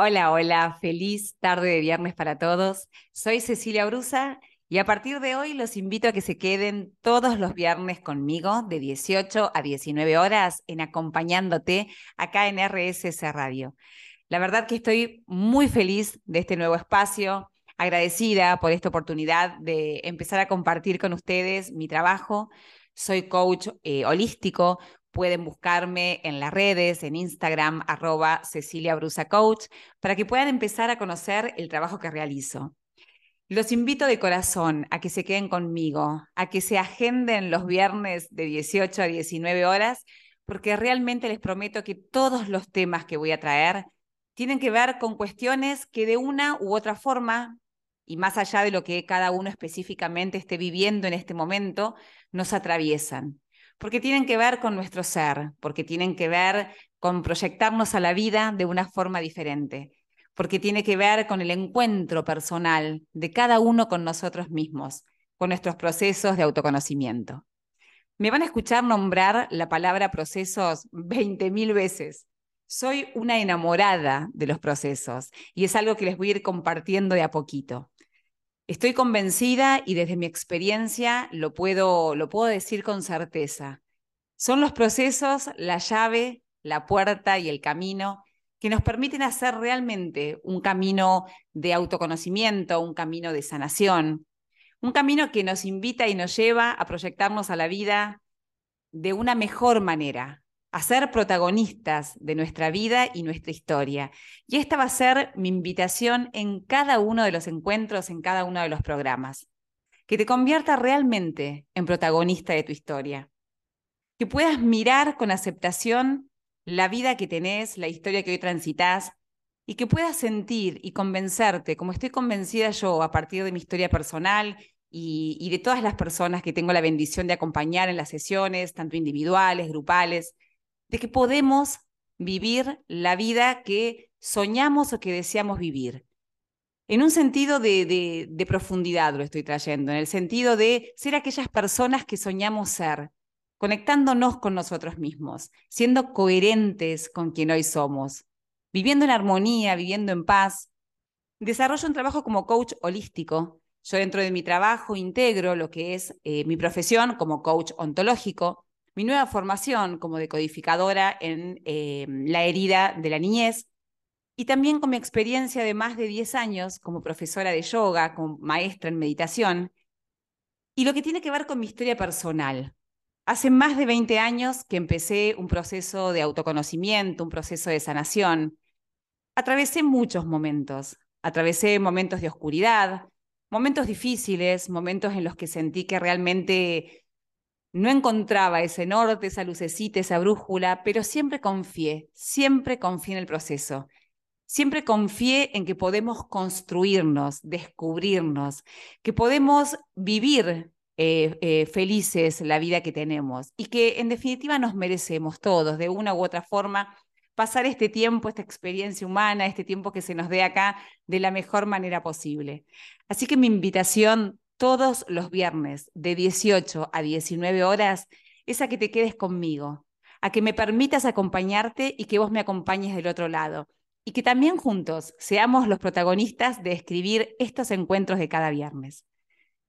Hola, hola, feliz tarde de viernes para todos. Soy Cecilia Brusa y a partir de hoy los invito a que se queden todos los viernes conmigo de 18 a 19 horas en acompañándote acá en RSS Radio. La verdad que estoy muy feliz de este nuevo espacio, agradecida por esta oportunidad de empezar a compartir con ustedes mi trabajo. Soy coach eh, holístico, Pueden buscarme en las redes, en Instagram, arroba Cecilia Brusa Coach, para que puedan empezar a conocer el trabajo que realizo. Los invito de corazón a que se queden conmigo, a que se agenden los viernes de 18 a 19 horas, porque realmente les prometo que todos los temas que voy a traer tienen que ver con cuestiones que de una u otra forma, y más allá de lo que cada uno específicamente esté viviendo en este momento, nos atraviesan porque tienen que ver con nuestro ser, porque tienen que ver con proyectarnos a la vida de una forma diferente, porque tiene que ver con el encuentro personal de cada uno con nosotros mismos, con nuestros procesos de autoconocimiento. Me van a escuchar nombrar la palabra procesos 20.000 veces. Soy una enamorada de los procesos y es algo que les voy a ir compartiendo de a poquito. Estoy convencida y desde mi experiencia lo puedo, lo puedo decir con certeza. Son los procesos la llave, la puerta y el camino que nos permiten hacer realmente un camino de autoconocimiento, un camino de sanación, un camino que nos invita y nos lleva a proyectarnos a la vida de una mejor manera, a ser protagonistas de nuestra vida y nuestra historia. Y esta va a ser mi invitación en cada uno de los encuentros, en cada uno de los programas. Que te convierta realmente en protagonista de tu historia. Que puedas mirar con aceptación la vida que tenés, la historia que hoy transitas, y que puedas sentir y convencerte, como estoy convencida yo a partir de mi historia personal y, y de todas las personas que tengo la bendición de acompañar en las sesiones, tanto individuales, grupales, de que podemos vivir la vida que soñamos o que deseamos vivir. En un sentido de, de, profundidad lo estoy trayendo, en el sentido de ser aquellas personas que soñamos ser, conectándonos con nosotros mismos, siendo coherentes con quien hoy somos, viviendo en armonía, viviendo en paz. Desarrollo un trabajo como coach holístico. Yo dentro de mi trabajo integro lo que es eh, mi profesión como coach ontológico, mi nueva formación como decodificadora en eh, la herida de la niñez y también con mi experiencia de más de 10 años como profesora de yoga, como maestra en meditación, y lo que tiene que ver con mi historia personal. Hace más de 20 años que empecé un proceso de autoconocimiento, un proceso de sanación. Atravesé muchos momentos, atravesé momentos de oscuridad, momentos difíciles, momentos en los que sentí que realmente no encontraba ese norte, esa lucecita, esa brújula, pero siempre confié, siempre confié en el proceso. Siempre confié en que podemos construirnos, descubrirnos, que podemos vivir eh, eh, felices la vida que tenemos y que en definitiva nos merecemos todos, de una u otra forma, pasar este tiempo, esta experiencia humana, este tiempo que se nos dé acá de la mejor manera posible. Así que mi invitación todos los viernes de 18 a 19 horas es a que te quedes conmigo, a que me permitas acompañarte y que vos me acompañes del otro lado. Y que también juntos seamos los protagonistas de escribir estos encuentros de cada viernes.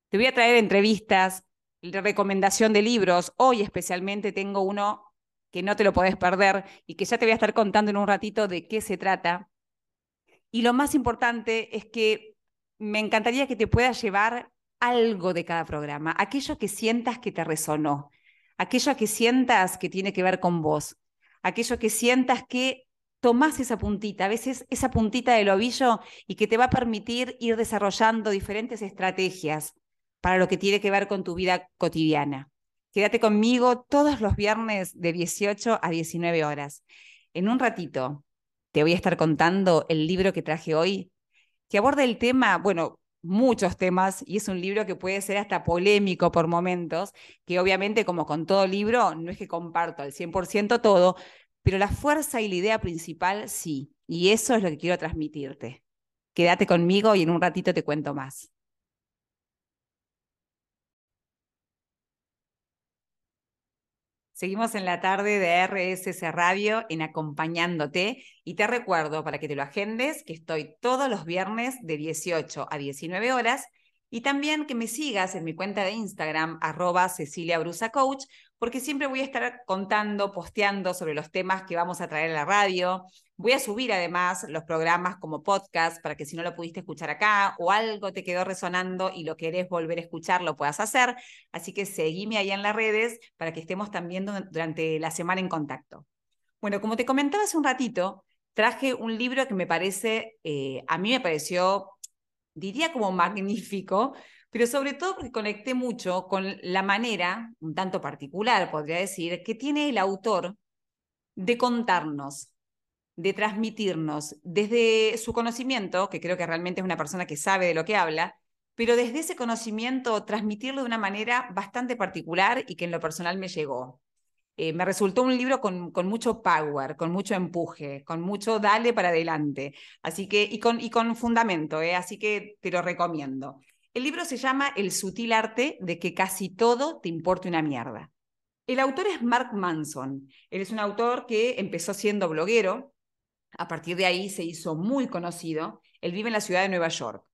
Te voy a traer entrevistas, recomendación de libros. Hoy especialmente tengo uno que no te lo podés perder y que ya te voy a estar contando en un ratito de qué se trata. Y lo más importante es que me encantaría que te puedas llevar algo de cada programa, aquello que sientas que te resonó, aquello que sientas que tiene que ver con vos, aquello que sientas que tomás esa puntita, a veces esa puntita del ovillo y que te va a permitir ir desarrollando diferentes estrategias para lo que tiene que ver con tu vida cotidiana. Quédate conmigo todos los viernes de 18 a 19 horas. En un ratito te voy a estar contando el libro que traje hoy, que aborda el tema, bueno, muchos temas y es un libro que puede ser hasta polémico por momentos, que obviamente como con todo libro no es que comparto al 100% todo, pero la fuerza y la idea principal sí, y eso es lo que quiero transmitirte. Quédate conmigo y en un ratito te cuento más. Seguimos en la tarde de RSS Radio en acompañándote y te recuerdo para que te lo agendes que estoy todos los viernes de 18 a 19 horas y también que me sigas en mi cuenta de Instagram arroba Cecilia Brusa Coach porque siempre voy a estar contando, posteando sobre los temas que vamos a traer a la radio. Voy a subir además los programas como podcast para que si no lo pudiste escuchar acá o algo te quedó resonando y lo querés volver a escuchar, lo puedas hacer. Así que seguime ahí en las redes para que estemos también durante la semana en contacto. Bueno, como te comentaba hace un ratito, traje un libro que me parece, eh, a mí me pareció, diría como magnífico, pero sobre todo porque conecté mucho con la manera, un tanto particular, podría decir, que tiene el autor de contarnos, de transmitirnos desde su conocimiento, que creo que realmente es una persona que sabe de lo que habla, pero desde ese conocimiento transmitirlo de una manera bastante particular y que en lo personal me llegó. Eh, me resultó un libro con, con, mucho power, con mucho empuje, con mucho dale para adelante, así que, y con, y con fundamento, ¿eh? así que te lo recomiendo. El libro se llama El sutil arte de que casi todo te importe una mierda. El autor es Mark Manson. Él es un autor que empezó siendo bloguero. A partir de ahí se hizo muy conocido. Él vive en la ciudad de Nueva York.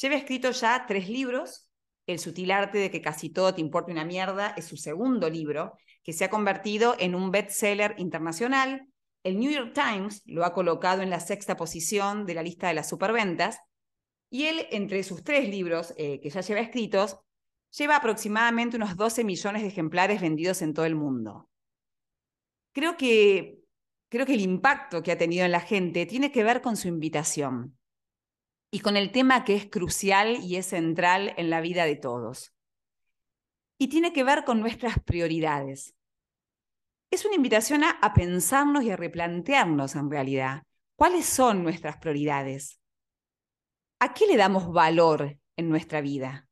Lleva escrito ya tres libros. El sutil arte de que casi todo te importe una mierda es su segundo libro, que se ha convertido en un bestseller internacional. El New York Times lo ha colocado en la sexta posición de la lista de las superventas y él, entre sus tres libros eh, que ya lleva escritos, lleva aproximadamente unos 12 millones de ejemplares vendidos en todo el mundo. Creo que, creo que el impacto que ha tenido en la gente tiene que ver con su invitación y con el tema que es crucial y es central en la vida de todos. Y tiene que ver con nuestras prioridades. Es una invitación a, a pensarnos y a replantearnos en realidad cuáles son nuestras prioridades. ¿A qué le damos valor en nuestra vida?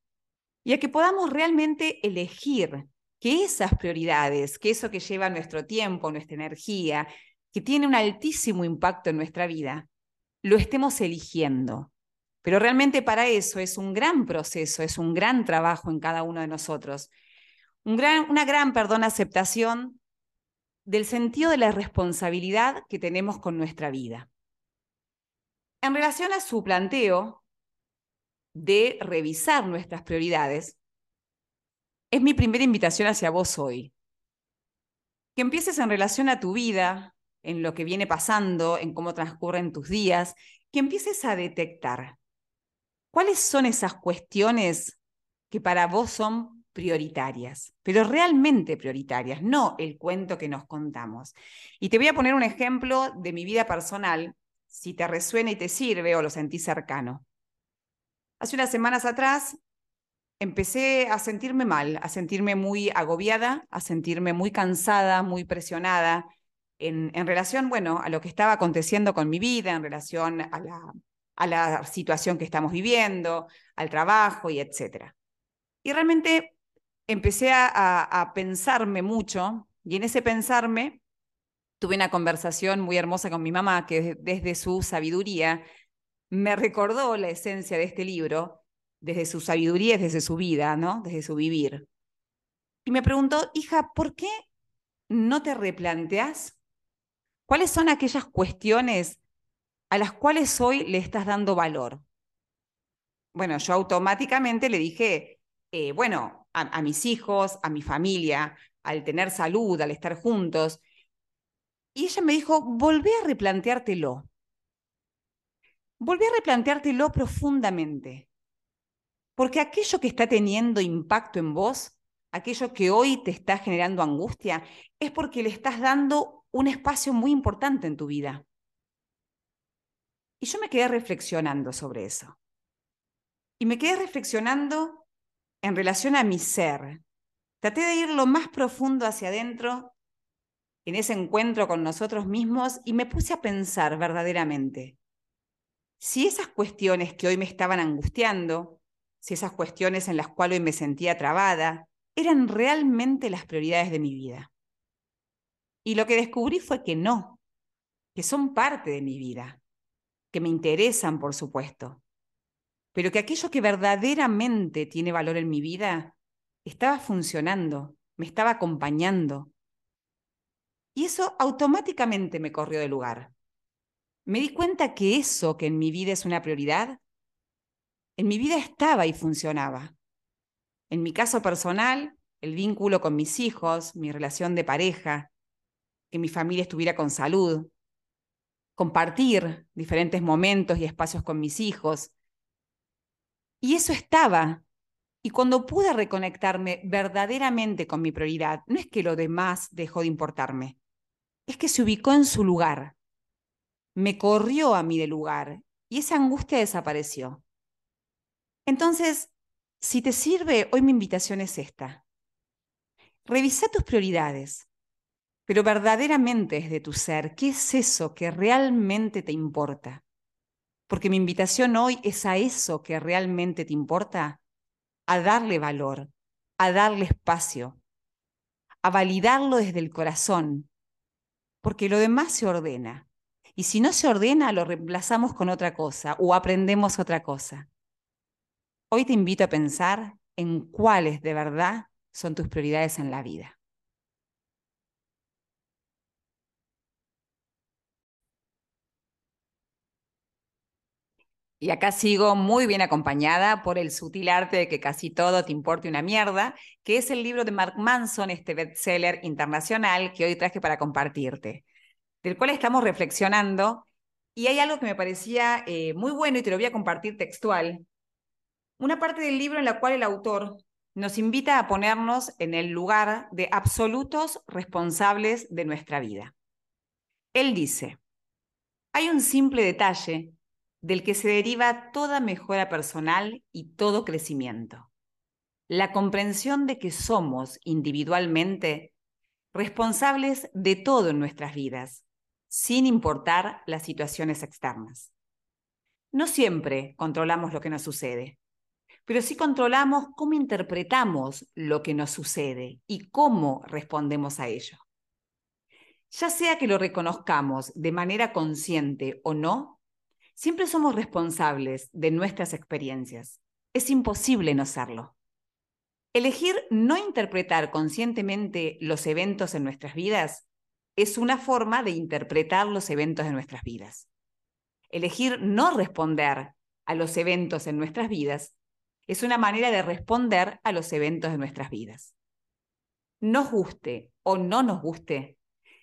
Y a que podamos realmente elegir que esas prioridades, que eso que lleva nuestro tiempo, nuestra energía, que tiene un altísimo impacto en nuestra vida, lo estemos eligiendo. Pero realmente para eso es un gran proceso, es un gran trabajo en cada uno de nosotros. una gran, perdón, aceptación del sentido de la responsabilidad que tenemos con nuestra vida. En relación a su planteo, de revisar nuestras prioridades, es mi primera invitación hacia vos hoy. Que empieces en relación a tu vida, en lo que viene pasando, en cómo transcurren tus días, que empieces a detectar cuáles son esas cuestiones que para vos son prioritarias, pero realmente prioritarias, no el cuento que nos contamos. Y te voy a poner un ejemplo de mi vida personal, si te resuena y te sirve o lo sentís cercano. Hace unas semanas atrás empecé a sentirme mal, a sentirme muy agobiada, a sentirme muy cansada, muy presionada en, relación, bueno, a lo que estaba aconteciendo con mi vida, en relación a la, a la situación que estamos viviendo, al trabajo y etcétera. Y realmente empecé a, a, pensarme mucho y en ese pensarme tuve una conversación muy hermosa con mi mamá que desde su sabiduría me recordó la esencia de este libro desde su sabiduría, desde su vida, ¿no? Desde su vivir. Y me preguntó, hija, ¿por qué no te replanteas cuáles son aquellas cuestiones a las cuales hoy le estás dando valor? Bueno, yo automáticamente le dije, eh, bueno, a mis hijos, a mi familia, al tener salud, al estar juntos. Y ella me dijo, volvé a replanteártelo volví a replanteártelo profundamente. Porque aquello que está teniendo impacto en vos, aquello que hoy te está generando angustia, es porque le estás dando un espacio muy importante en tu vida. Y yo me quedé reflexionando sobre eso. Y me quedé reflexionando en relación a mi ser. Traté de ir lo más profundo hacia adentro en ese encuentro con nosotros mismos y me puse a pensar verdaderamente si esas cuestiones que hoy me estaban angustiando, si esas cuestiones en las cuales hoy me sentía trabada, eran realmente las prioridades de mi vida. Y lo que descubrí fue que no, que son parte de mi vida, que me interesan, por supuesto, pero que aquello que verdaderamente tiene valor en mi vida estaba funcionando, me estaba acompañando, Y eso automáticamente me corrió del lugar. Me di cuenta que eso que en mi vida es una prioridad, en mi vida estaba y funcionaba. En mi caso personal, el vínculo con mis hijos, mi relación de pareja, que mi familia estuviera con salud, compartir diferentes momentos y espacios con mis hijos. Y eso estaba. Y cuando pude reconectarme verdaderamente con mi prioridad, no es que lo demás dejó de importarme, es que se ubicó en su lugar, me corrió a mí del lugar y esa angustia desapareció. Entonces, si te sirve, hoy mi invitación es esta. Revisa tus prioridades, pero verdaderamente es de tu ser. ¿Qué es eso que realmente te importa? Porque mi invitación hoy es a eso que realmente te importa, a darle valor, a darle espacio, a validarlo desde el corazón, porque lo demás se ordena. Y si no se ordena, lo reemplazamos con otra cosa o aprendemos otra cosa. Hoy te invito a pensar en cuáles de verdad son tus prioridades en la vida. Y acá sigo muy bien acompañada por el sutil arte de que casi todo te importe una mierda, que es el libro de Mark Manson, este bestseller internacional que hoy traje para compartirte, del cual estamos reflexionando. Y hay algo que me parecía eh, muy bueno y te lo voy a compartir textual. Una parte del libro en la cual el autor nos invita a ponernos en el lugar de absolutos responsables de nuestra vida. Él dice, hay un simple detalle del que se deriva toda mejora personal y todo crecimiento. La comprensión de que somos individualmente responsables de todo en nuestras vidas, sin importar las situaciones externas. No siempre controlamos lo que nos sucede, pero sí controlamos cómo interpretamos lo que nos sucede y cómo respondemos a ello. Ya sea que lo reconozcamos de manera consciente o no, siempre somos responsables de nuestras experiencias. Es imposible no serlo. Elegir no interpretar conscientemente los eventos en nuestras vidas es una forma de interpretar los eventos de nuestras vidas. Elegir no responder a los eventos en nuestras vidas es una manera de responder a los eventos de nuestras vidas. Nos guste o no nos guste,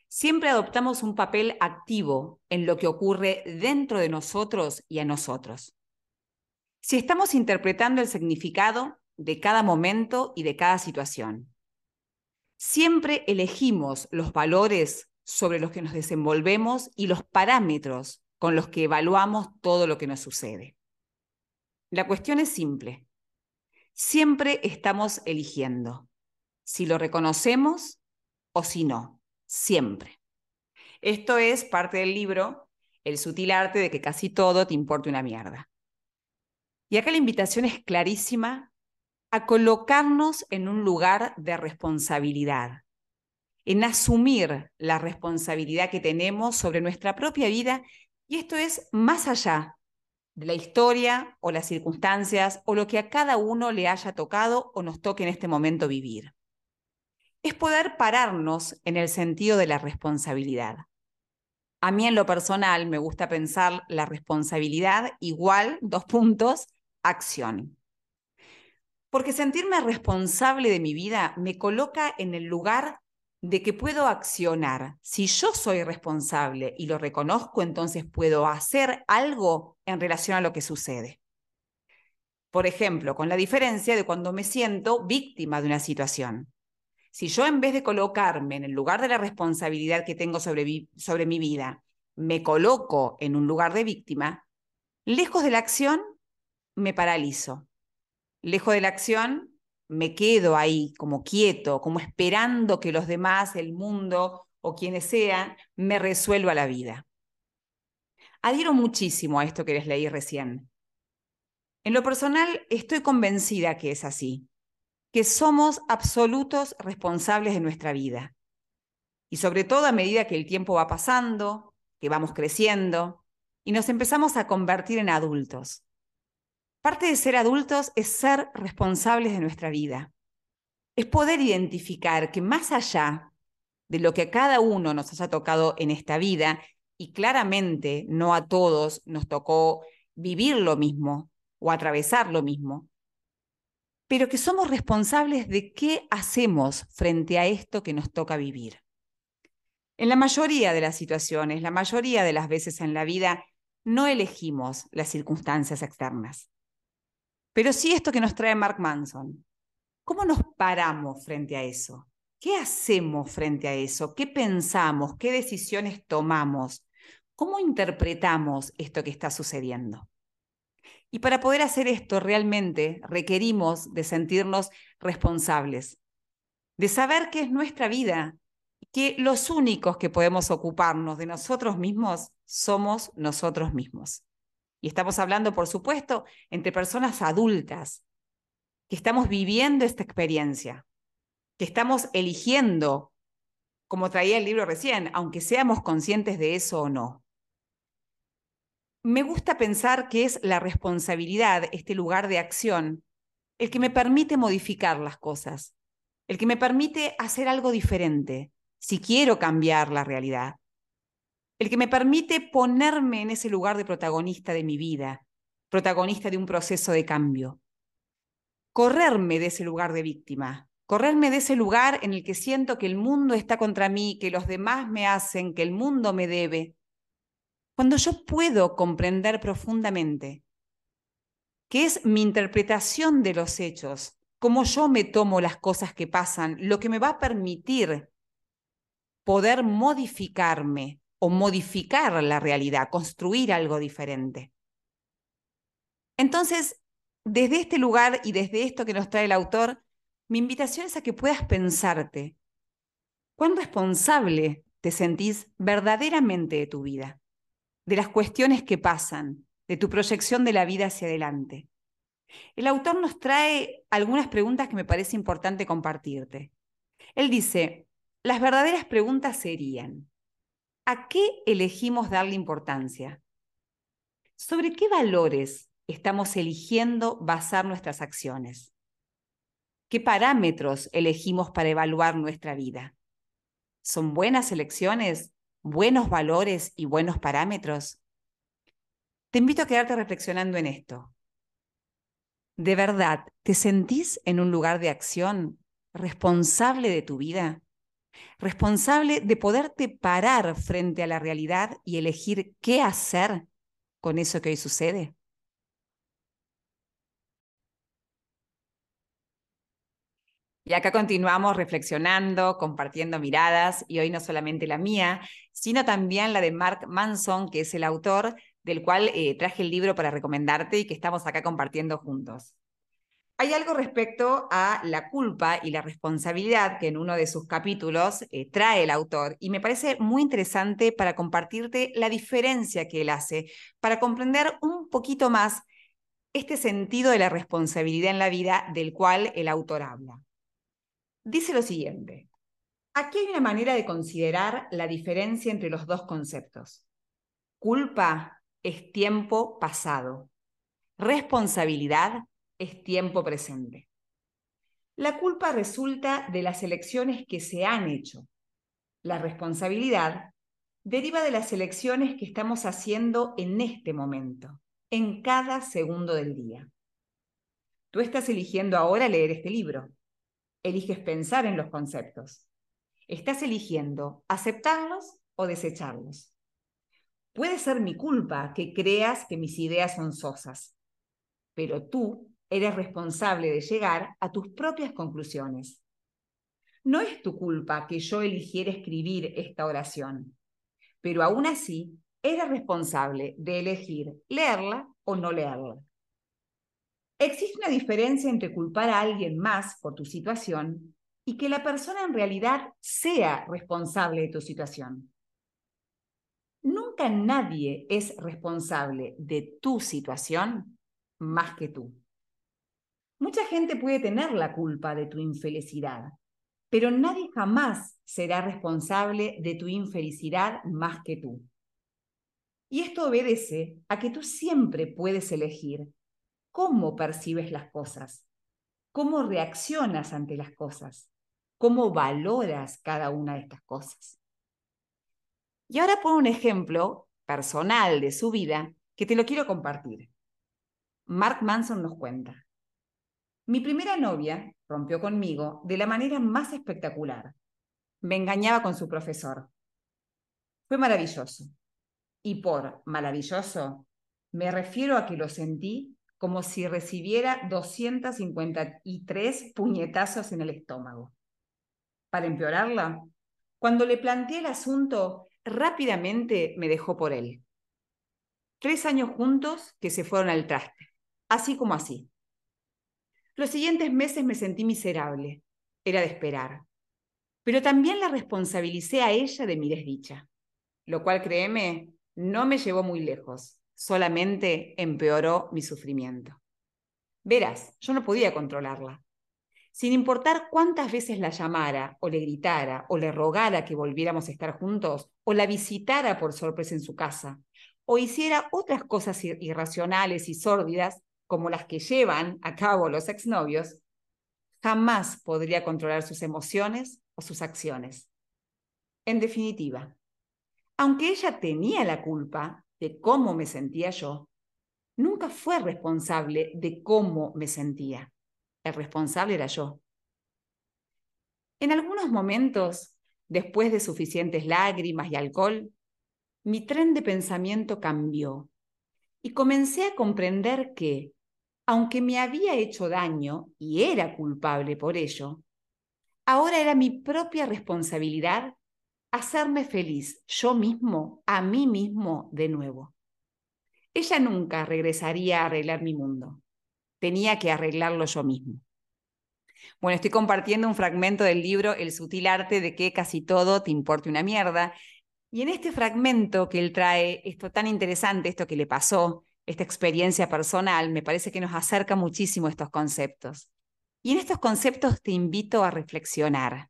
siempre adoptamos un papel activo en lo que ocurre dentro de nosotros y a nosotros. Si estamos interpretando el significado de cada momento y de cada situación, siempre elegimos los valores sobre los que nos desenvolvemos y los parámetros con los que evaluamos todo lo que nos sucede. La cuestión es simple. Siempre estamos eligiendo si lo reconocemos o si no, siempre. Esto es parte del libro El sutil arte de que casi todo te importe una mierda. Y acá la invitación es clarísima a colocarnos en un lugar de responsabilidad, en asumir la responsabilidad que tenemos sobre nuestra propia vida, y esto es más allá de la historia o las circunstancias o lo que a cada uno le haya tocado o nos toque en este momento vivir. Es poder pararnos en el sentido de la responsabilidad. A mí en lo personal me gusta pensar la responsabilidad igual, dos puntos, acción. Porque sentirme responsable de mi vida me coloca en el lugar de que puedo accionar. Si yo soy responsable y lo reconozco, entonces puedo hacer algo en relación a lo que sucede. Por ejemplo, con la diferencia de cuando me siento víctima de una situación. Si yo en vez de colocarme en el lugar de la responsabilidad que tengo sobre, sobre mi vida, me coloco en un lugar de víctima, lejos de la acción, me paralizo. Lejos de la acción, me quedo ahí como quieto, como esperando que los demás, el mundo o quienes sean, me resuelva la vida. Adhiero muchísimo a esto que les leí recién. En lo personal, estoy convencida que es así, que somos absolutos responsables de nuestra vida. Y sobre todo a medida que el tiempo va pasando, que vamos creciendo y nos empezamos a convertir en adultos. Parte de ser adultos es ser responsables de nuestra vida. Es poder identificar que más allá de lo que a cada uno nos haya tocado en esta vida, y claramente no a todos nos tocó vivir lo mismo o atravesar lo mismo, pero que somos responsables de qué hacemos frente a esto que nos toca vivir. En la mayoría de las situaciones, la mayoría de las veces en la vida, no elegimos las circunstancias externas. Pero sí esto que nos trae Mark Manson. ¿Cómo nos paramos frente a eso? ¿Qué hacemos frente a eso? ¿Qué pensamos? ¿Qué decisiones tomamos? ¿Cómo interpretamos esto que está sucediendo? Y para poder hacer esto realmente requerimos de sentirnos responsables, de saber que es nuestra vida, que los únicos que podemos ocuparnos de nosotros mismos somos nosotros mismos. Estamos hablando, por supuesto, entre personas adultas, que estamos viviendo esta experiencia, que estamos eligiendo, como traía el libro recién, aunque seamos conscientes de eso o no. Me gusta pensar que es la responsabilidad, este lugar de acción, el que me permite modificar las cosas, el que me permite hacer algo diferente, si quiero cambiar la realidad, el que me permite ponerme en ese lugar de protagonista de mi vida, protagonista de un proceso de cambio, correrme de ese lugar de víctima, correrme de ese lugar en el que siento que el mundo está contra mí, que los demás me hacen, que el mundo me debe, cuando yo puedo comprender profundamente que es mi interpretación de los hechos, cómo yo me tomo las cosas que pasan, lo que me va a permitir poder modificarme o modificar la realidad, construir algo diferente. Entonces, desde este lugar y desde esto que nos trae el autor, mi invitación es a que puedas pensarte, ¿cuán responsable te sentís verdaderamente de tu vida? de las cuestiones que pasan, de tu proyección de la vida hacia adelante. El autor nos trae algunas preguntas que me parece importante compartirte. Él dice, las verdaderas preguntas serían, ¿a qué elegimos darle importancia? ¿Sobre qué valores estamos eligiendo basar nuestras acciones? ¿Qué parámetros elegimos para evaluar nuestra vida? ¿Son buenas elecciones buenos valores y buenos parámetros? Te invito a quedarte reflexionando en esto. ¿De verdad te sentís en un lugar de acción responsable de tu vida? ¿Responsable de poderte parar frente a la realidad y elegir qué hacer con eso que hoy sucede? Y acá continuamos reflexionando, compartiendo miradas, y hoy no solamente la mía, sino también la de Mark Manson, que es el autor del cual eh, traje el libro para recomendarte y que estamos acá compartiendo juntos. Hay algo respecto a la culpa y la responsabilidad que en uno de sus capítulos eh, trae el autor y me parece muy interesante para compartirte la diferencia que él hace, para comprender un poquito más este sentido de la responsabilidad en la vida del cual el autor habla dice lo siguiente. Aquí hay una manera de considerar la diferencia entre los dos conceptos. Culpa es tiempo pasado. Responsabilidad es tiempo presente. La culpa resulta de las elecciones que se han hecho. La responsabilidad deriva de las elecciones que estamos haciendo en este momento, en cada segundo del día. Tú estás eligiendo ahora leer este libro eliges pensar en los conceptos. Estás eligiendo aceptarlos o desecharlos. Puede ser mi culpa que creas que mis ideas son sosas, pero tú eres responsable de llegar a tus propias conclusiones. No es tu culpa que yo eligiera escribir esta oración, pero aún así eres responsable de elegir leerla o no leerla. Existe una diferencia entre culpar a alguien más por tu situación y que la persona en realidad sea responsable de tu situación. Nunca nadie es responsable de tu situación más que tú. Mucha gente puede tener la culpa de tu infelicidad, pero nadie jamás será responsable de tu infelicidad más que tú. Y esto obedece a que tú siempre puedes elegir cómo percibes las cosas, cómo reaccionas ante las cosas. cómo valoras cada una de estas cosas. Y ahora pongo un ejemplo personal de su vida que te lo quiero compartir. Mark Manson nos cuenta. Mi primera novia rompió conmigo de la manera más espectacular. Me engañaba con su profesor. Fue maravilloso. Y por maravilloso me refiero a que lo sentí como si recibiera 253 puñetazos en el estómago. Para empeorarla, cuando le planteé el asunto, rápidamente me dejó por él. Tres años juntos que se fueron al traste, así como así. Los siguientes meses me sentí miserable, era de esperar, pero también la responsabilicé a ella de mi desdicha, lo cual, créeme, no me llevó muy lejos, solamente empeoró mi sufrimiento. Verás, yo no podía controlarla. Sin importar cuántas veces la llamara, o le gritara, o le rogara que volviéramos a estar juntos, o la visitara por sorpresa en su casa, o hiciera otras cosas irracionales y sórdidas, como las que llevan a cabo los exnovios, jamás podría controlar sus emociones o sus acciones. En definitiva, aunque ella tenía la culpa de cómo me sentía yo, nunca fue responsable de cómo me sentía. El responsable era yo. En algunos momentos, después de suficientes lágrimas y alcohol, mi tren de pensamiento cambió y comencé a comprender que, aunque me había hecho daño y era culpable por ello, ahora era mi propia responsabilidad hacerme feliz yo mismo, a mí mismo de nuevo. Ella nunca regresaría a arreglar mi mundo. Tenía que arreglarlo yo mismo. Bueno, estoy compartiendo un fragmento del libro El sutil arte de que casi todo te importe una mierda. Y en este fragmento que él trae, esto tan interesante, esto que le pasó, esta experiencia personal, me parece que nos acerca muchísimo estos conceptos. Y en estos conceptos te invito a reflexionar.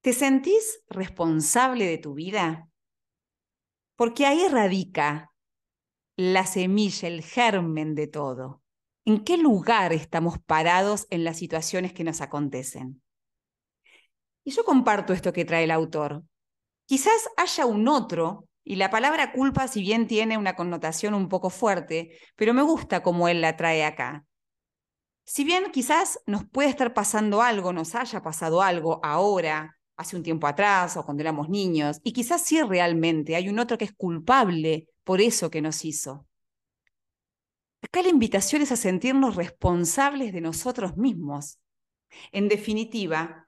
¿Te sentís responsable de tu vida? Porque ahí radica la semilla, el germen de todo. ¿En qué lugar estamos parados en las situaciones que nos acontecen? Y yo comparto esto que trae el autor. Quizás haya un otro, y la palabra culpa, si bien tiene una connotación un poco fuerte, pero me gusta cómo él la trae acá. Si bien quizás nos puede estar pasando algo, nos haya pasado algo ahora, hace un tiempo atrás o cuando éramos niños, y quizás sí realmente hay un otro que es culpable por eso que nos hizo. Acá la invitación es a sentirnos responsables de nosotros mismos. En definitiva,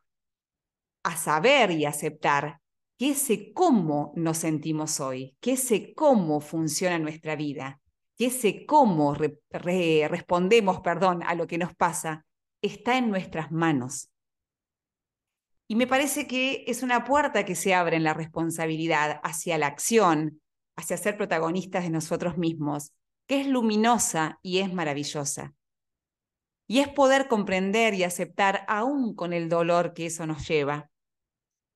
a saber y aceptar que ese cómo nos sentimos hoy, que ese cómo funciona nuestra vida, que ese cómo respondemos, perdón, a lo que nos pasa, está en nuestras manos. Y me parece que es una puerta que se abre en la responsabilidad hacia la acción, hacia ser protagonistas de nosotros mismos, que es luminosa y es maravillosa. Y es poder comprender y aceptar aún con el dolor que eso nos lleva,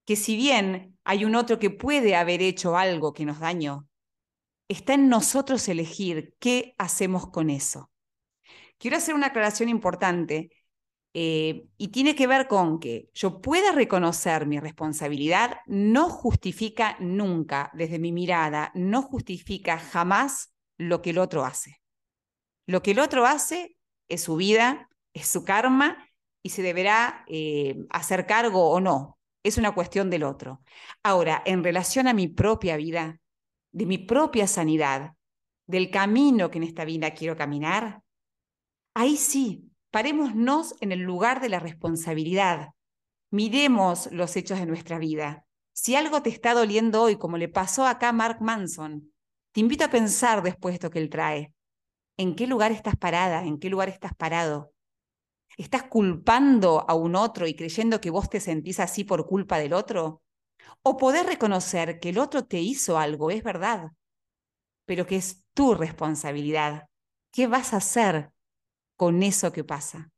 que si bien hay un otro que puede haber hecho algo que nos dañó, está en nosotros elegir qué hacemos con eso. Quiero hacer una aclaración importante eh, y tiene que ver con que yo pueda reconocer mi responsabilidad, no justifica nunca, desde mi mirada, no justifica jamás lo que el otro hace. Lo que el otro hace es su vida, es su karma y se deberá eh, hacer cargo o no. Es una cuestión del otro. Ahora, en relación a mi propia vida, de mi propia sanidad, del camino que en esta vida quiero caminar, ahí sí Parémonos en el lugar de la responsabilidad. Miremos los hechos de nuestra vida. Si algo te está doliendo hoy, como le pasó acá a Mark Manson, te invito a pensar después de esto que él trae. ¿En qué lugar estás parada? ¿En qué lugar estás parado? ¿Estás culpando a un otro y creyendo que vos te sentís así por culpa del otro? ¿O poder reconocer que el otro te hizo algo, es verdad, pero que es tu responsabilidad? ¿Qué vas a hacer con eso que pasa.